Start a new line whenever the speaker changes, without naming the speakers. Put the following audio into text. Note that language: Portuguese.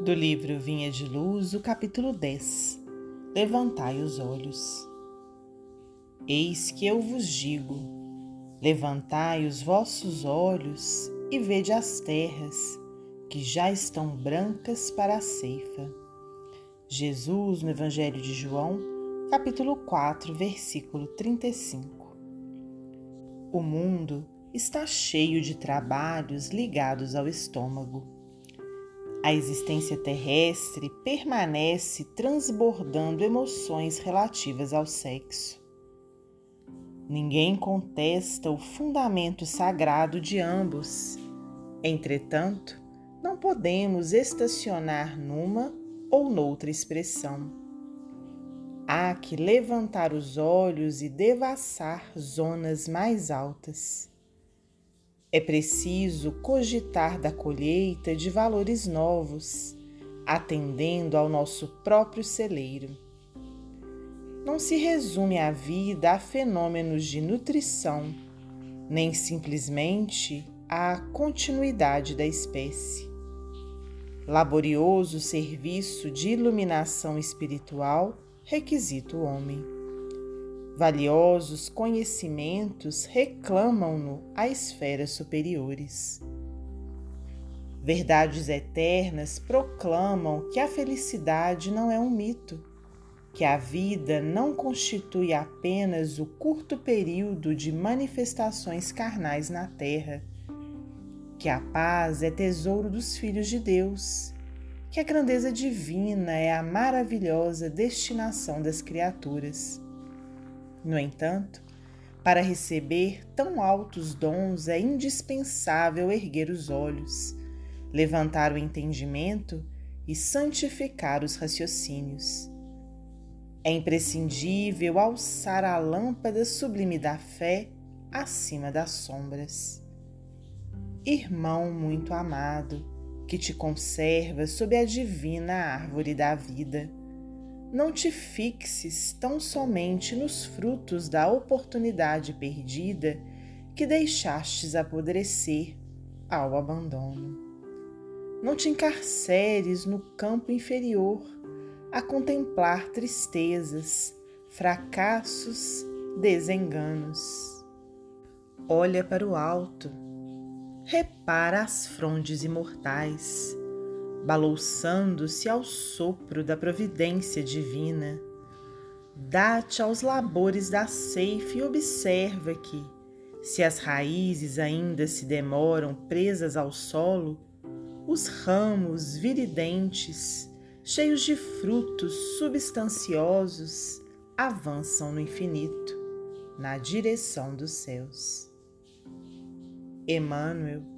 Do livro Vinha de Luz, o capítulo 10 Levantai os olhos. Eis que eu vos digo: levantai os vossos olhos e vede as terras, que já estão brancas para a ceifa. Jesus, no Evangelho de João, capítulo 4, versículo 35. O mundo está cheio de trabalhos ligados ao estômago a existência terrestre permanece transbordando emoções relativas ao sexo. Ninguém contesta o fundamento sagrado de ambos. Entretanto, não podemos estacionar numa ou noutra expressão. Há que levantar os olhos e devassar zonas mais altas. É preciso cogitar da colheita de valores novos, atendendo ao nosso próprio celeiro. Não se resume a vida a fenômenos de nutrição, nem simplesmente à continuidade da espécie. Laborioso serviço de iluminação espiritual requisita o homem valiosos conhecimentos reclamam-no a esferas superiores. Verdades eternas proclamam que a felicidade não é um mito, que a vida não constitui apenas o curto período de manifestações carnais na terra, que a paz é tesouro dos filhos de Deus, que a grandeza divina é a maravilhosa destinação das criaturas no entanto, para receber tão altos dons é indispensável erguer os olhos, levantar o entendimento e santificar os raciocínios. É imprescindível alçar a lâmpada sublime da fé acima das sombras. Irmão muito amado, que te conserva sob a divina árvore da vida não te fixes tão somente nos frutos da oportunidade perdida que deixastes apodrecer ao abandono. Não te encarceres no campo inferior a contemplar tristezas, fracassos, desenganos. Olha para o alto, repara as frondes imortais balouçando-se ao sopro da providência divina. Dá-te aos labores da ceifa e observa que, se as raízes ainda se demoram presas ao solo, os ramos viridentes, cheios de frutos substanciosos, avançam no infinito, na direção dos céus. Emmanuel